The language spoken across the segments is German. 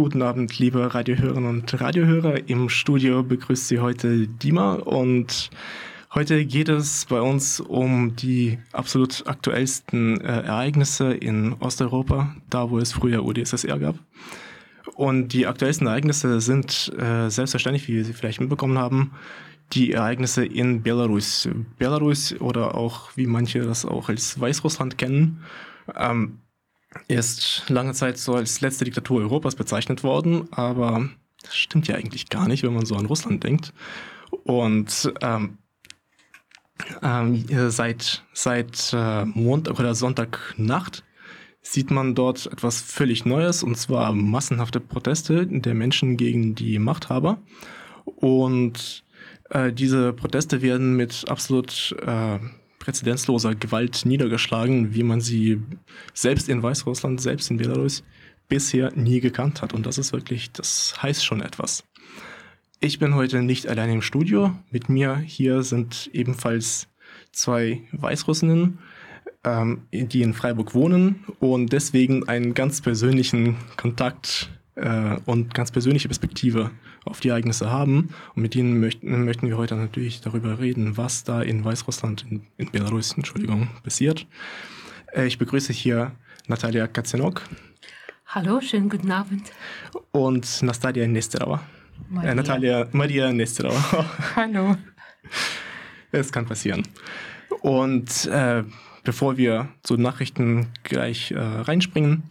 Guten Abend, liebe Radiohörerinnen und Radiohörer. Im Studio begrüßt Sie heute Dima und heute geht es bei uns um die absolut aktuellsten äh, Ereignisse in Osteuropa, da wo es früher UdSSR gab. Und die aktuellsten Ereignisse sind äh, selbstverständlich, wie Sie vielleicht mitbekommen haben, die Ereignisse in Belarus. Belarus oder auch, wie manche das auch als Weißrussland kennen, ähm, ist lange Zeit so als letzte Diktatur Europas bezeichnet worden, aber das stimmt ja eigentlich gar nicht, wenn man so an Russland denkt. Und ähm, ähm, seit, seit äh, Montag oder Sonntagnacht sieht man dort etwas völlig Neues, und zwar massenhafte Proteste der Menschen gegen die Machthaber. Und äh, diese Proteste werden mit absolut äh, präzedenzloser Gewalt niedergeschlagen, wie man sie selbst in Weißrussland, selbst in Belarus bisher nie gekannt hat. Und das ist wirklich, das heißt schon etwas. Ich bin heute nicht allein im Studio. Mit mir hier sind ebenfalls zwei Weißrussinnen, ähm, die in Freiburg wohnen und deswegen einen ganz persönlichen Kontakt äh, und ganz persönliche Perspektive auf die Ereignisse haben. Und mit ihnen möchten, möchten wir heute natürlich darüber reden, was da in Weißrussland, in, in Belarus, Entschuldigung, passiert. Äh, ich begrüße hier Natalia Katzenok. Hallo, schönen guten Abend. Und Nastalia Nesterova. Äh, Natalia, Maria Nesterova. Hallo. Es kann passieren. Und äh, bevor wir zu Nachrichten gleich äh, reinspringen,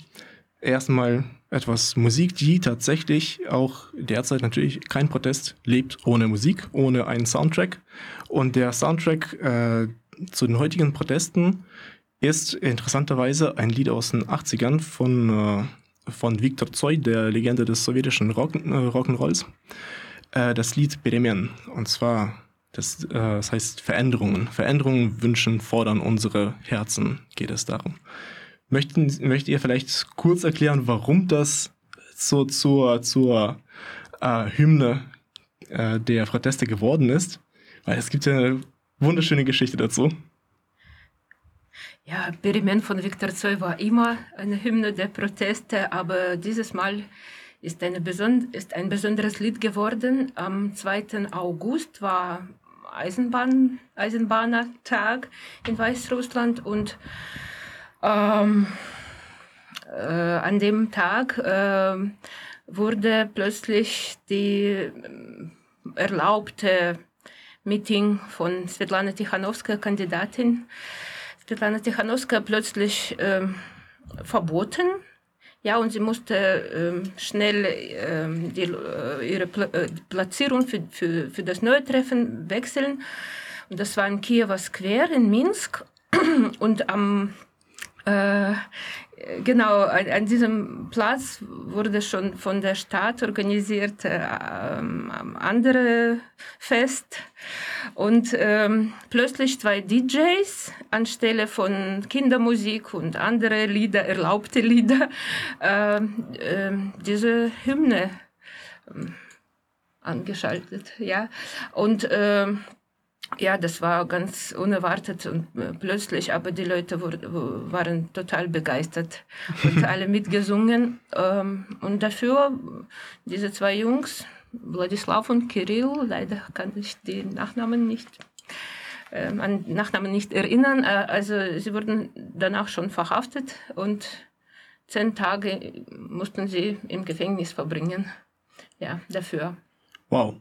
erstmal etwas Musik, die tatsächlich auch derzeit natürlich kein Protest lebt ohne Musik, ohne einen Soundtrack. Und der Soundtrack äh, zu den heutigen Protesten ist interessanterweise ein Lied aus den 80ern von, äh, von Viktor Tsoi, der Legende des sowjetischen Rock, äh, Rock'n'Rolls. Äh, das Lied Beremen. Und zwar, das, äh, das heißt Veränderungen. Veränderungen wünschen, fordern unsere Herzen, geht es darum. Möchten, möchtet ihr vielleicht kurz erklären, warum das so zur, zur äh, Hymne äh, der Proteste geworden ist? Weil es gibt ja eine wunderschöne Geschichte dazu. Ja, Periment von Viktor Zoy war immer eine Hymne der Proteste, aber dieses Mal ist, eine ist ein besonderes Lied geworden. Am 2. August war Eisenbahn, Eisenbahnertag in Weißrussland und ähm, äh, an dem Tag äh, wurde plötzlich die äh, erlaubte Meeting von Svetlana Tichanowska, Kandidatin, Svetlana Tichanowska plötzlich äh, verboten. Ja, und sie musste äh, schnell ähm, die, äh, ihre Pla Platzierung für, für, für das neue Treffen wechseln. Und das war in Kiewer Square in Minsk. Und am äh, genau, an, an, diesem Platz wurde schon von der Stadt organisiert äh, ähm, andere Fest. Und ähm, plötzlich zwei DJs anstelle von Kindermusik und andere Lieder, erlaubte Lieder, äh, diese Hymne ähm, angeschaltet, ja. Und ähm, ja, das war ganz unerwartet und äh, plötzlich, aber die Leute waren total begeistert und alle mitgesungen. Ähm, und dafür diese zwei Jungs, Wladislav und Kirill, leider kann ich die Nachnamen nicht ähm, an Nachnamen nicht erinnern. Äh, also sie wurden danach schon verhaftet und zehn Tage mussten sie im Gefängnis verbringen. Ja, dafür. Wow.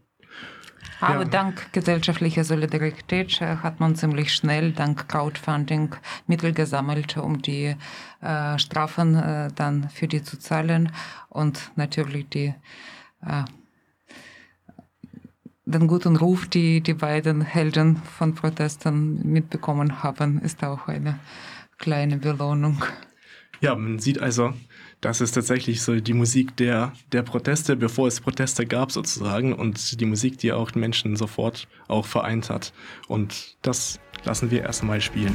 Aber ja. dank gesellschaftlicher Solidarität äh, hat man ziemlich schnell dank Crowdfunding Mittel gesammelt, um die äh, Strafen äh, dann für die zu zahlen und natürlich die äh, den guten Ruf, die die beiden Helden von Protesten mitbekommen haben, ist auch eine kleine Belohnung. Ja, man sieht also, das ist tatsächlich so die Musik der, der Proteste, bevor es Proteste gab sozusagen und die Musik, die auch Menschen sofort auch vereint hat. Und das lassen wir erstmal spielen.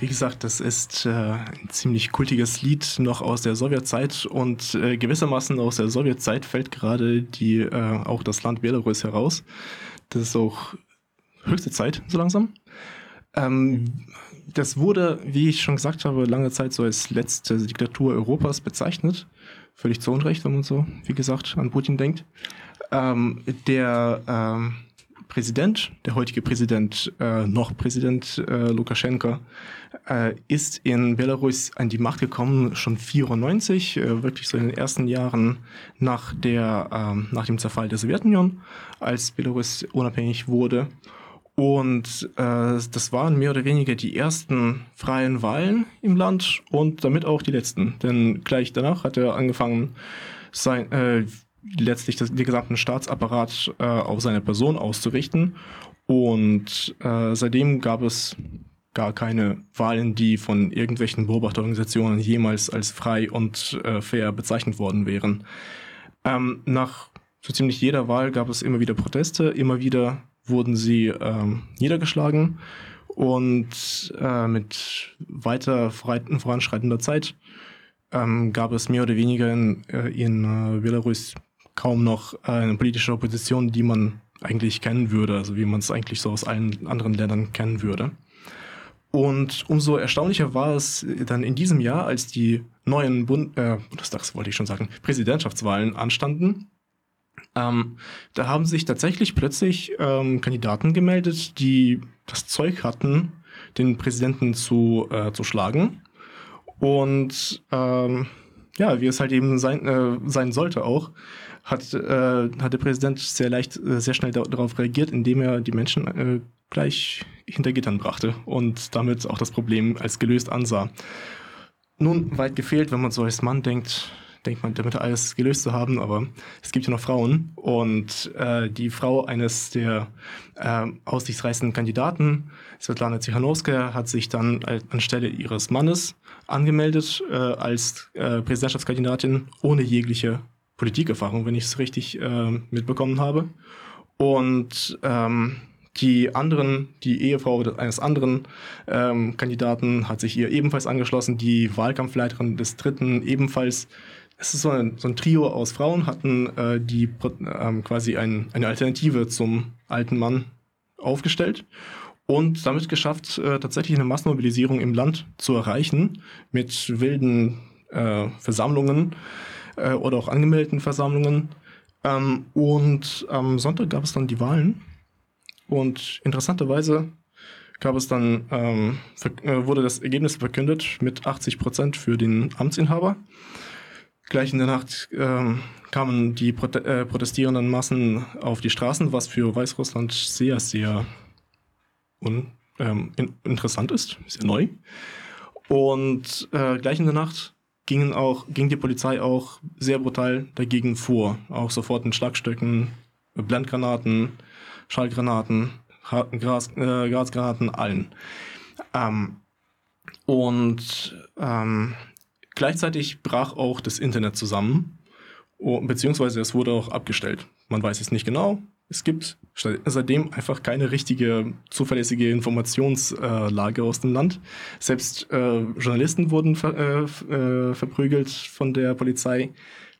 Wie gesagt, das ist äh, ein ziemlich kultiges Lied noch aus der Sowjetzeit und äh, gewissermaßen aus der Sowjetzeit fällt gerade die äh, auch das Land Belarus heraus. Das ist auch höchste Zeit so langsam. Ähm, das wurde, wie ich schon gesagt habe, lange Zeit so als letzte Diktatur Europas bezeichnet. Völlig zu Unrecht, wenn man so, wie gesagt, an Putin denkt. Ähm, der ähm, Präsident, der heutige Präsident, äh, noch Präsident äh, Lukaschenka, äh, ist in Belarus an die Macht gekommen, schon 94, äh, wirklich so in den ersten Jahren nach, der, ähm, nach dem Zerfall der Sowjetunion, als Belarus unabhängig wurde. Und äh, das waren mehr oder weniger die ersten freien Wahlen im Land und damit auch die letzten. Denn gleich danach hat er angefangen, sein, äh, letztlich das, den gesamten Staatsapparat äh, auf seine Person auszurichten. Und äh, seitdem gab es gar keine Wahlen, die von irgendwelchen Beobachterorganisationen jemals als frei und äh, fair bezeichnet worden wären. Ähm, nach so ziemlich jeder Wahl gab es immer wieder Proteste, immer wieder wurden sie ähm, niedergeschlagen und äh, mit weiter voranschreitender Zeit ähm, gab es mehr oder weniger in, äh, in äh, Belarus kaum noch eine politische Opposition, die man eigentlich kennen würde, also wie man es eigentlich so aus allen anderen Ländern kennen würde. Und umso erstaunlicher war es dann in diesem Jahr, als die neuen Bund äh, Bundestags, wollte ich schon sagen, Präsidentschaftswahlen anstanden. Ähm, da haben sich tatsächlich plötzlich ähm, Kandidaten gemeldet, die das Zeug hatten, den Präsidenten zu, äh, zu schlagen. Und ähm, ja, wie es halt eben sein, äh, sein sollte auch, hat, äh, hat der Präsident sehr leicht, äh, sehr schnell darauf reagiert, indem er die Menschen äh, gleich hinter Gittern brachte und damit auch das Problem als gelöst ansah. Nun, weit gefehlt, wenn man so als Mann denkt, denkt man, damit alles gelöst zu haben, aber es gibt ja noch Frauen und äh, die Frau eines der äh, aussichtsreichsten Kandidaten, Svetlana Tsikhanowska, hat sich dann anstelle ihres Mannes angemeldet äh, als äh, Präsidentschaftskandidatin ohne jegliche Politikerfahrung, wenn ich es richtig äh, mitbekommen habe. Und ähm, die anderen, die Ehefrau eines anderen ähm, Kandidaten hat sich ihr ebenfalls angeschlossen. Die Wahlkampfleiterin des dritten ebenfalls. Es ist so ein, so ein Trio aus Frauen, hatten äh, die ähm, quasi ein, eine Alternative zum alten Mann aufgestellt und damit geschafft, äh, tatsächlich eine Massenmobilisierung im Land zu erreichen mit wilden äh, Versammlungen äh, oder auch angemeldeten Versammlungen. Ähm, und am Sonntag gab es dann die Wahlen. Und interessanterweise gab es dann, ähm, äh, wurde das Ergebnis verkündet mit 80 Prozent für den Amtsinhaber. Gleich in der Nacht ähm, kamen die Prote äh, protestierenden Massen auf die Straßen, was für Weißrussland sehr, sehr un ähm, in interessant ist, sehr neu. Und äh, gleich in der Nacht gingen auch, ging die Polizei auch sehr brutal dagegen vor. Auch sofort mit Schlagstöcken, Blendgranaten, Schallgranaten, Gras, äh, Gasgranaten, allen. Ähm, und ähm, gleichzeitig brach auch das Internet zusammen, beziehungsweise es wurde auch abgestellt. Man weiß es nicht genau. Es gibt seitdem einfach keine richtige zuverlässige Informationslage aus dem Land. Selbst äh, Journalisten wurden ver äh, äh, verprügelt von der Polizei.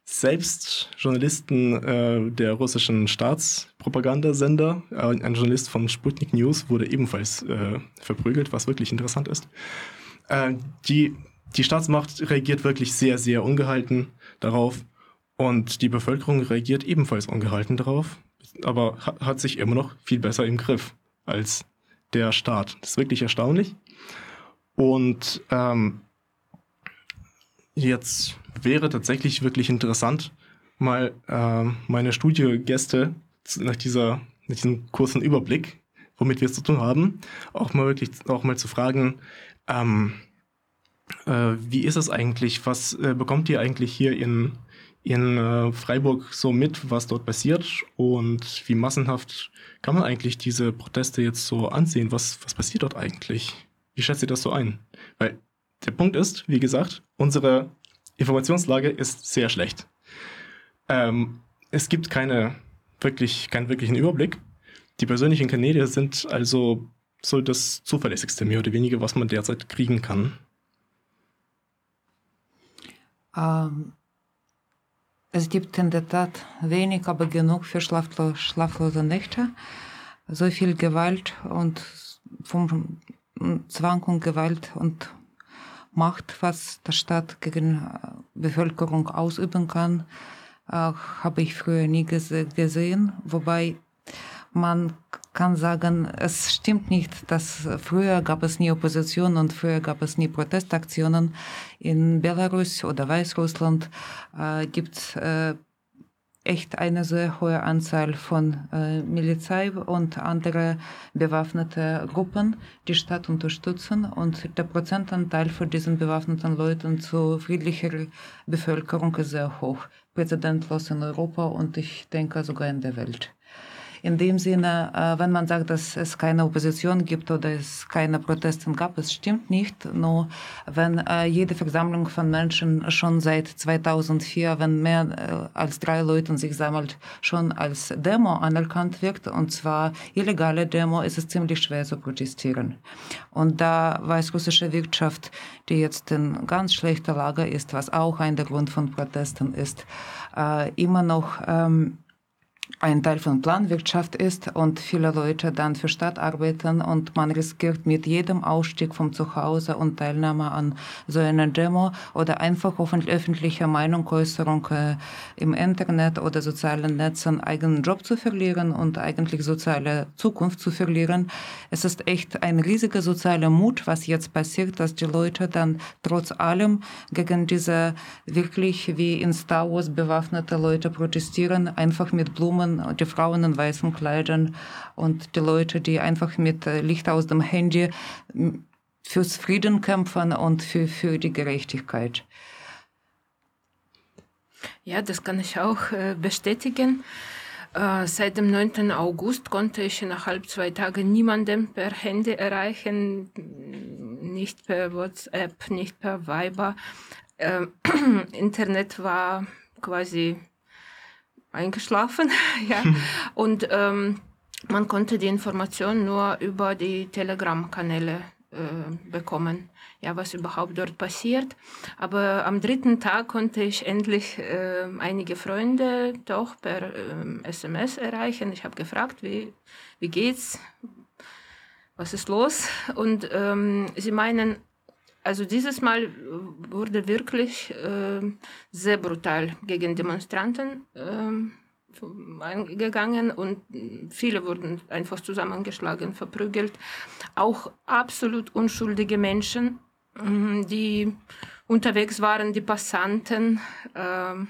Selbst Journalisten äh, der russischen Staatspropagandasender, äh, ein Journalist von Sputnik News, wurde ebenfalls äh, verprügelt, was wirklich interessant ist. die, die Staatsmacht reagiert wirklich sehr, sehr ungehalten darauf und die Bevölkerung reagiert ebenfalls ungehalten darauf aber hat sich immer noch viel besser im Griff als der Staat. Das ist wirklich erstaunlich. Und ähm, jetzt wäre tatsächlich wirklich interessant, mal äh, meine Studiogäste nach, dieser, nach diesem kurzen Überblick, womit wir es zu tun haben, auch mal wirklich auch mal zu fragen, ähm, äh, wie ist es eigentlich, was äh, bekommt ihr eigentlich hier in in äh, Freiburg so mit, was dort passiert und wie massenhaft kann man eigentlich diese Proteste jetzt so ansehen? Was, was passiert dort eigentlich? Wie schätzt ihr das so ein? Weil der Punkt ist, wie gesagt, unsere Informationslage ist sehr schlecht. Ähm, es gibt keine wirklich, keinen wirklichen Überblick. Die persönlichen Kanäle sind also so das zuverlässigste, mehr oder weniger, was man derzeit kriegen kann. Ähm, es gibt in der Tat wenig, aber genug für schlaflo schlaflose Nächte. So viel Gewalt und vom Zwang und Gewalt und Macht, was der Staat gegen äh, Bevölkerung ausüben kann, äh, habe ich früher nie gese gesehen. Wobei man kann sagen, es stimmt nicht, dass früher gab es nie Opposition und früher gab es nie Protestaktionen. In Belarus oder Weißrussland äh, gibt äh, echt eine sehr hohe Anzahl von äh, Milizei und andere bewaffnete Gruppen, die Stadt unterstützen. Und der Prozentanteil von diesen bewaffneten Leuten zu friedlicher Bevölkerung ist sehr hoch. Präzedentlos in Europa und ich denke sogar in der Welt. In dem Sinne, äh, wenn man sagt, dass es keine Opposition gibt oder es keine Proteste gab, es stimmt nicht. Nur wenn äh, jede Versammlung von Menschen schon seit 2004, wenn mehr äh, als drei Leute sich sammelt, schon als Demo anerkannt wird, und zwar illegale Demo, ist es ziemlich schwer zu protestieren. Und da weißrussische Wirtschaft, die jetzt in ganz schlechter Lage ist, was auch ein der Grund von Protesten ist, immer noch ähm, ein Teil von Planwirtschaft ist und viele Leute dann für Stadt arbeiten und man riskiert mit jedem Ausstieg vom Zuhause und Teilnahme an so einer Demo oder einfach öffentliche Meinungsäußerung äh, im Internet oder sozialen Netzen eigenen Job zu verlieren und eigentlich soziale Zukunft zu verlieren. Es ist echt ein riesiger sozialer Mut, was jetzt passiert, dass die Leute dann trotz allem gegen diese wirklich wie in Star Wars bewaffnete Leute protestieren, einfach mit Blumen Blumen, die Frauen in weißen Kleidern und die Leute, die einfach mit äh, Licht aus dem Handy fürs Frieden kämpfen und für, für die Gerechtigkeit. Ja, das kann ich auch äh, bestätigen. Äh, seit dem 9. August konnte ich innerhalb zwei Tage niemanden per Handy erreichen, nicht per WhatsApp, nicht per Viber. Internet war quasi eingeschlafen. ja. Und ähm, man konnte die Information nur über die Telegram-Kanäle äh, bekommen, ja, was überhaupt dort passiert. Aber am dritten Tag konnte ich endlich äh, einige Freunde doch per äh, SMS erreichen. Ich habe gefragt, wie, wie geht's? Was ist los? Und ähm, sie meinen, also dieses Mal wurde wirklich äh, sehr brutal gegen Demonstranten äh, eingegangen und viele wurden einfach zusammengeschlagen, verprügelt. Auch absolut unschuldige Menschen, äh, die unterwegs waren, die Passanten. Ähm,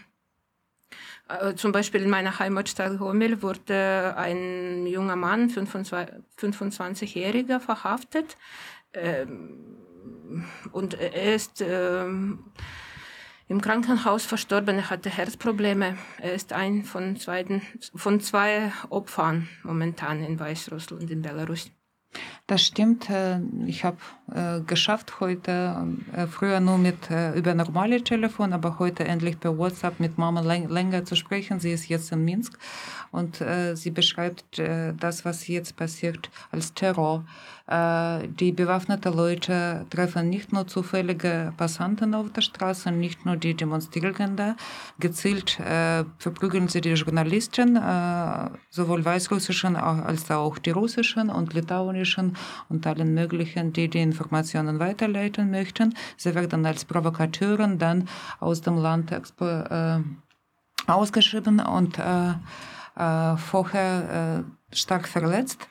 äh, zum Beispiel in meiner Heimatstadt Homel wurde ein junger Mann, 25-Jähriger, verhaftet. Ähm, und er ist ähm, im Krankenhaus verstorben. Er hatte Herzprobleme. Er ist ein von, zweiten, von zwei Opfern momentan in Weißrussland, in Belarus. Das stimmt. Äh, ich habe äh, geschafft heute, äh, früher nur mit über normale Telefon, aber heute endlich per WhatsApp mit Mama länger zu sprechen. Sie ist jetzt in Minsk und sie beschreibt das, was jetzt passiert, als Terror. Die bewaffneten Leute treffen nicht nur zufällige Passanten auf der Straße, nicht nur die Demonstrierenden. Gezielt verprügeln sie die Journalisten, sowohl weißrussischen als auch die russischen und litauischen und allen möglichen, die die Informationen weiterleiten möchten. Sie werden als Provokateuren dann aus dem Land äh, ausgeschrieben und äh, äh, vorher äh, stark verletzt.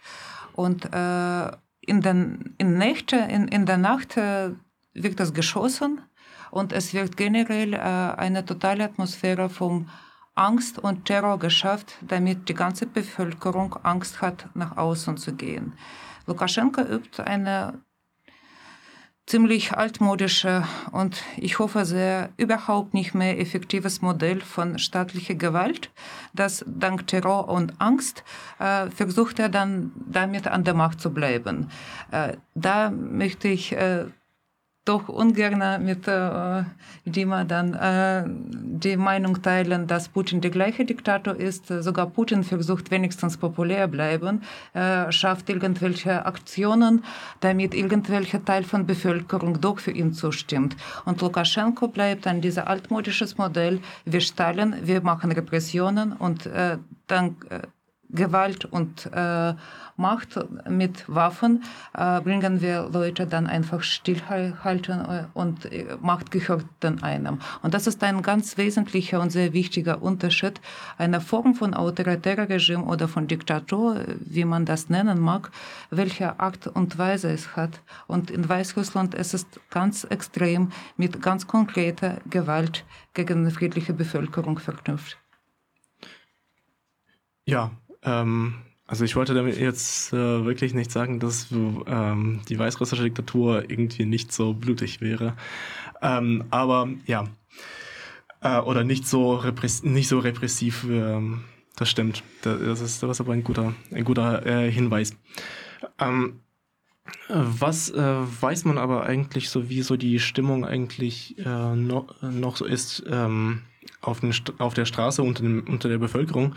Und äh, in, den, in, Nächte, in, in der Nacht äh, wird das geschossen und es wird generell eine totale Atmosphäre von Angst und Terror geschafft, damit die ganze Bevölkerung Angst hat, nach außen zu gehen. Lukaschenko übt eine ziemlich altmodische und ich hoffe sehr überhaupt nicht mehr effektives Modell von staatlicher Gewalt, das dank Terror und Angst äh, versucht er dann damit an der Macht zu bleiben. Äh, da möchte ich äh, doch ungern mit äh, Dima dann äh, die Meinung teilen, dass Putin der gleiche Diktator ist. Sogar Putin versucht wenigstens populär bleiben, äh, schafft irgendwelche Aktionen, damit irgendwelcher Teil von Bevölkerung doch für ihn zustimmt. Und Lukaschenko bleibt an dieser altmodisches Modell. Wir Stalin, wir machen Repressionen und äh, dann äh, Gewalt und äh, Macht mit Waffen äh, bringen wir Leute dann einfach stillhalten äh, und äh, Macht gehört dann einem. Und das ist ein ganz wesentlicher und sehr wichtiger Unterschied einer Form von autoritärer Regime oder von Diktatur, wie man das nennen mag, welche Art und Weise es hat. Und in Weißrussland ist es ganz extrem mit ganz konkreter Gewalt gegen die friedliche Bevölkerung verknüpft. Ja, ähm, also ich wollte damit jetzt äh, wirklich nicht sagen, dass ähm, die weißrussische Diktatur irgendwie nicht so blutig wäre. Ähm, aber ja, äh, oder nicht so, repress nicht so repressiv. Ähm, das stimmt. Das ist, das ist aber ein guter, ein guter äh, Hinweis. Ähm, was äh, weiß man aber eigentlich so, wie so die Stimmung eigentlich äh, no, noch so ist ähm, auf, den, auf der Straße unter, dem, unter der Bevölkerung?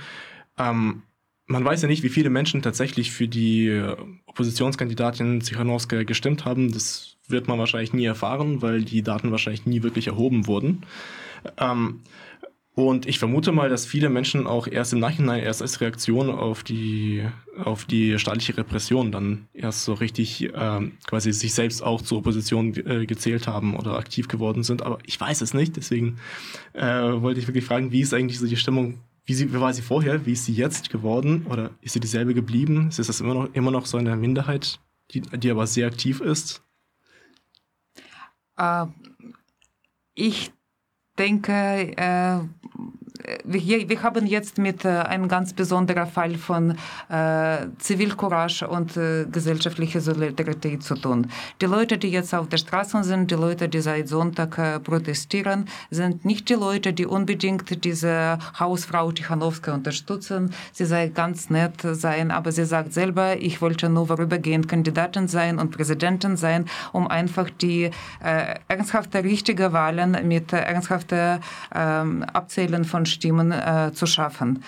Ähm, man weiß ja nicht, wie viele Menschen tatsächlich für die äh, Oppositionskandidatin Zichanowska gestimmt haben. Das wird man wahrscheinlich nie erfahren, weil die Daten wahrscheinlich nie wirklich erhoben wurden. Ähm, und ich vermute mal, dass viele Menschen auch erst im Nachhinein, erst als Reaktion auf die, auf die staatliche Repression dann erst so richtig äh, quasi sich selbst auch zur Opposition äh, gezählt haben oder aktiv geworden sind. Aber ich weiß es nicht, deswegen äh, wollte ich wirklich fragen, wie ist eigentlich so die Stimmung wie, sie, wie war sie vorher? Wie ist sie jetzt geworden? Oder ist sie dieselbe geblieben? Ist das immer noch, immer noch so eine Minderheit, die, die aber sehr aktiv ist? Uh, ich denke, uh, wir, wir haben jetzt mit äh, einem ganz besonderen Fall von äh, Zivilcourage und äh, gesellschaftlicher Solidarität zu tun. Die Leute, die jetzt auf der Straße sind, die Leute, die seit Sonntag äh, protestieren, sind nicht die Leute, die unbedingt diese Hausfrau Tichanowska unterstützen. Sie sei ganz nett sein, aber sie sagt selber, ich wollte nur vorübergehend Kandidatin sein und Präsidentin sein, um einfach die äh, ernsthafte richtige Wahlen mit äh, ernsthafter ähm, Abzählen von Stimmen äh, zu schaffen.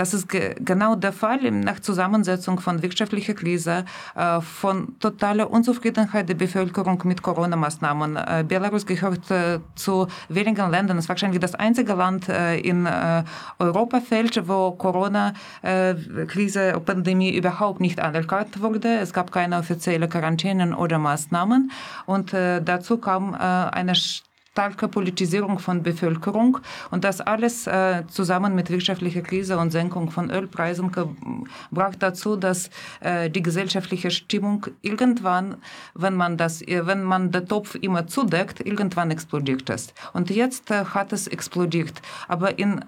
Das ist ge genau der Fall nach Zusammensetzung von wirtschaftlicher Krise, äh, von totaler Unzufriedenheit der Bevölkerung mit Corona-Maßnahmen. Äh, Belarus gehört äh, zu wenigen Ländern, ist wahrscheinlich das einzige Land äh, in äh, Europa fällt, wo Corona-Krise, Pandemie überhaupt nicht anerkannt wurde. Es gab keine offizielle Quarantänen oder Maßnahmen und dazu kam eine starke Politisierung von Bevölkerung und das alles äh, zusammen mit wirtschaftlicher Krise und Senkung von Ölpreisen brachte dazu, dass äh, die gesellschaftliche Stimmung irgendwann, wenn man das, äh, wenn man den Topf immer zudeckt, irgendwann explodiert ist. Und jetzt äh, hat es explodiert, aber in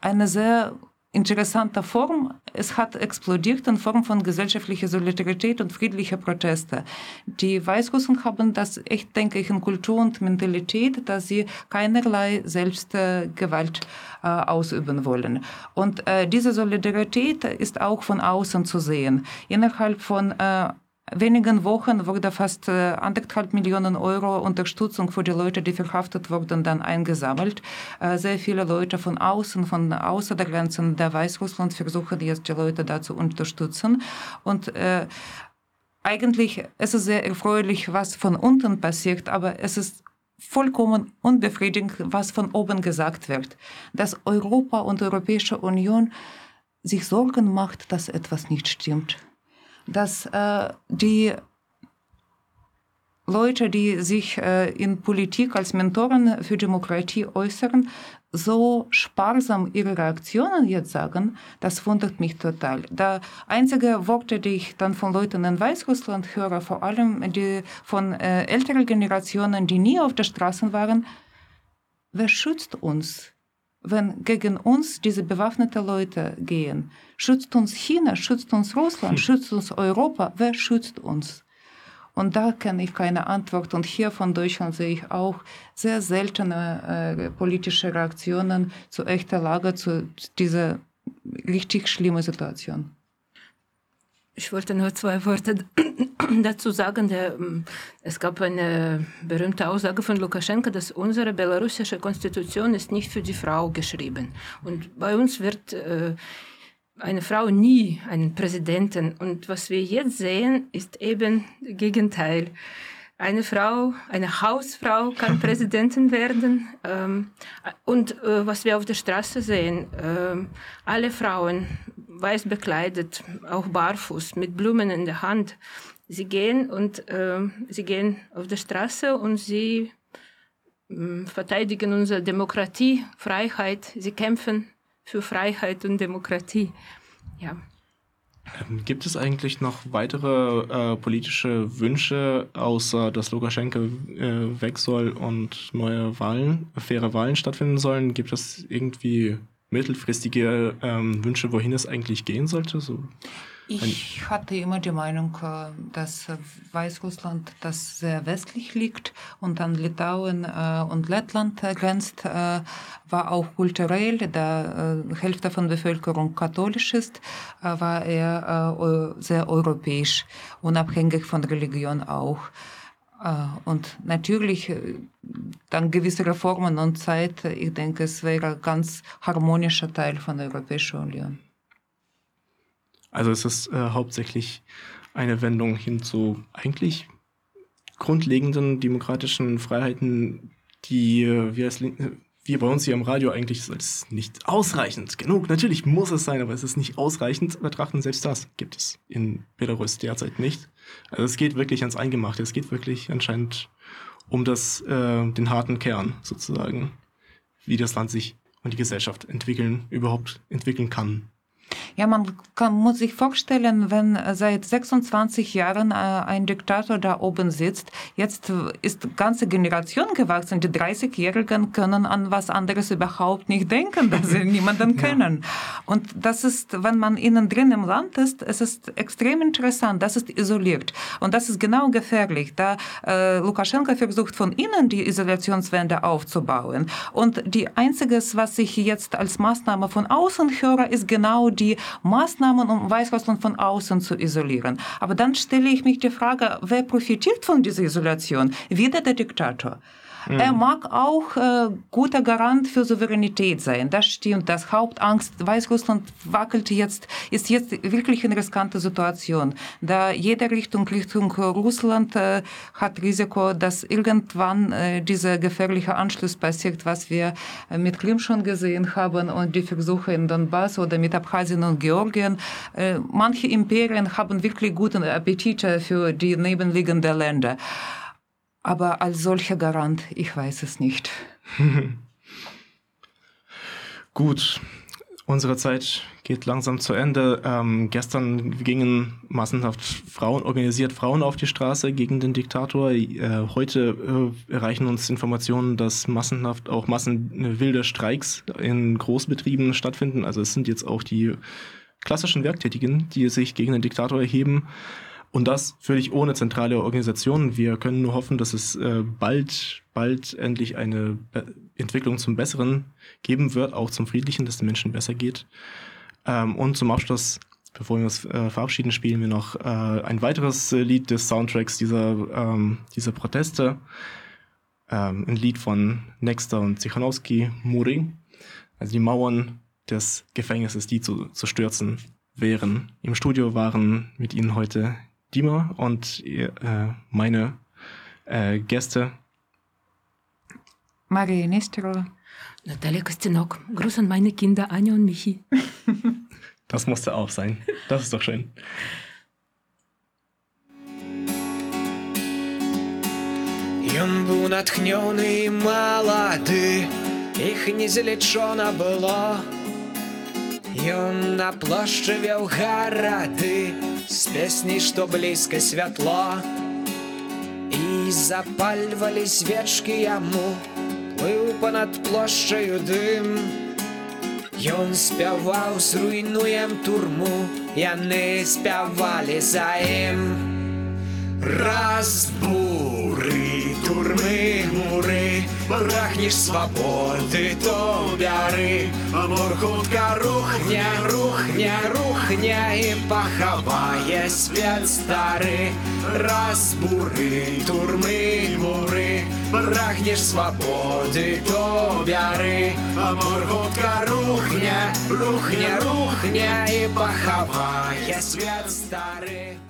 eine sehr interessanter Form. Es hat explodiert in Form von gesellschaftlicher Solidarität und friedlicher Proteste. Die Weißrussen haben das echt, denke ich, in Kultur und Mentalität, dass sie keinerlei Selbstgewalt äh, ausüben wollen. Und äh, diese Solidarität ist auch von außen zu sehen. Innerhalb von äh, wenigen Wochen wurde fast äh, anderthalb Millionen Euro Unterstützung für die Leute, die verhaftet wurden, dann eingesammelt. Äh, sehr viele Leute von außen, von außer der Grenzen der Weißrussland versuchen jetzt die Leute da zu unterstützen. Und äh, eigentlich ist es sehr erfreulich, was von unten passiert, aber es ist vollkommen unbefriedigend, was von oben gesagt wird. Dass Europa und die Europäische Union sich Sorgen macht, dass etwas nicht stimmt dass äh, die Leute, die sich äh, in Politik als Mentoren für Demokratie äußern, so sparsam ihre Reaktionen jetzt sagen, das wundert mich total. Der einzige Worte, die ich dann von Leuten in Weißrussland höre, vor allem die von äh, älteren Generationen, die nie auf der Straße waren, wer schützt uns? Wenn gegen uns diese bewaffneten Leute gehen. Schützt uns China, schützt uns Russland, hm. schützt uns Europa. Wer schützt uns? Und da kenne ich keine Antwort. Und hier von Deutschland sehe ich auch sehr seltene äh, politische Reaktionen zu echter Lage, zu dieser richtig schlimmen Situation. Ich wollte nur zwei Worte dazu sagen. Der, ähm, es gab eine berühmte Aussage von Lukaschenko, dass unsere belarussische Konstitution ist nicht für die Frau geschrieben. Und bei uns wird äh, eine Frau nie einen Präsidenten. Und was wir jetzt sehen, ist eben das Gegenteil. Eine Frau, eine Hausfrau kann Präsidentin werden. Ähm, und äh, was wir auf der Straße sehen, äh, alle Frauen weiß bekleidet, auch barfuß, mit Blumen in der Hand. Sie gehen und äh, sie gehen auf der Straße und sie äh, verteidigen unsere Demokratie, Freiheit. Sie kämpfen für Freiheit und Demokratie. Ja. Gibt es eigentlich noch weitere äh, politische Wünsche, außer dass Lukaschenko äh, weg soll und neue Wahlen, faire Wahlen stattfinden sollen? Gibt es irgendwie mittelfristige ähm, Wünsche, wohin es eigentlich gehen sollte? So ich hatte immer die Meinung, äh, dass Weißrussland das sehr westlich liegt und an Litauen äh, und Lettland grenzt, äh, war auch kulturell, da Hälfte von der Bevölkerung katholisch ist, war er sehr europäisch, unabhängig von Religion auch. Und natürlich dann gewisse Reformen und Zeit, ich denke, es wäre ein ganz harmonischer Teil von der Europäischen Union. Also es ist äh, hauptsächlich eine Wendung hin zu eigentlich grundlegenden demokratischen Freiheiten, die äh, wir, als, wir bei uns hier im Radio eigentlich als nicht ausreichend genug, natürlich muss es sein, aber es ist nicht ausreichend betrachten. Selbst das gibt es in Belarus derzeit nicht. Also es geht wirklich ans Eingemachte. Es geht wirklich anscheinend um das, äh, den harten Kern sozusagen, wie das Land sich und die Gesellschaft entwickeln, überhaupt entwickeln kann. Ja, man kann, muss sich vorstellen, wenn seit 26 Jahren äh, ein Diktator da oben sitzt, jetzt ist ganze Generation gewachsen. Die 30-Jährigen können an was anderes überhaupt nicht denken, dass sie niemanden kennen. Ja. Und das ist, wenn man innen drin im Land ist, es ist extrem interessant. Das ist isoliert. Und das ist genau gefährlich, da äh, Lukaschenko versucht von innen die Isolationswände aufzubauen. Und die einziges, was ich jetzt als Maßnahme von außen höre, ist genau die Maßnahmen, um Weißrussland von außen zu isolieren. Aber dann stelle ich mich die Frage, wer profitiert von dieser Isolation? Wieder der Diktator. Mhm. Er mag auch äh, guter Garant für Souveränität sein. Das stimmt. Das Hauptangst Weißrussland wackelt jetzt, ist jetzt wirklich eine riskante Situation. Da jede Richtung Richtung Russland äh, hat Risiko, dass irgendwann äh, dieser gefährliche Anschluss passiert, was wir äh, mit Krim schon gesehen haben und die Versuche in Donbass oder mit Abkhazien und Georgien. Äh, manche Imperien haben wirklich guten Appetit für die nebenliegenden Länder. Aber als solcher Garant, ich weiß es nicht. Gut. Unsere Zeit geht langsam zu Ende. Ähm, gestern gingen massenhaft Frauen, organisiert Frauen auf die Straße gegen den Diktator. Äh, heute äh, erreichen uns Informationen, dass massenhaft auch massenwilde Streiks in Großbetrieben stattfinden. Also es sind jetzt auch die klassischen Werktätigen, die sich gegen den Diktator erheben. Und das völlig ohne zentrale Organisation. Wir können nur hoffen, dass es äh, bald, bald endlich eine Be Entwicklung zum Besseren geben wird, auch zum Friedlichen, dass es den Menschen besser geht. Ähm, und zum Abschluss, bevor wir uns äh, verabschieden, spielen wir noch äh, ein weiteres äh, Lied des Soundtracks dieser, ähm, dieser Proteste. Ähm, ein Lied von Nexter und Zichanowski, Muri. Also die Mauern des Gefängnisses, die zu, zu stürzen wären. Im Studio waren mit Ihnen heute Dima und äh, meine äh, Gäste. Maria Nesterova. Natalia Kostinok. Gruß an meine Kinder Anja und Michi. Das musste auch sein. Das ist doch schön. Ён быў натхнёны малады, іх незалічона было. Ён на плошчы веў гарады, з песні, што блізка святло. І запальвалі свечкі яму, плыў панад плошчаю дым. Ён спяваў, зруйнуем турму, яны спявалі за ім. Разбуры, Прагнеш свободы, то бяры. Бяри, Муркутка рухня, рухня, рухня і паховає свят старий, Разбури турмы мури, Прагнеш свободы, то бяры, а Муркутка рухня, рухня, рухня и паховає свят старый.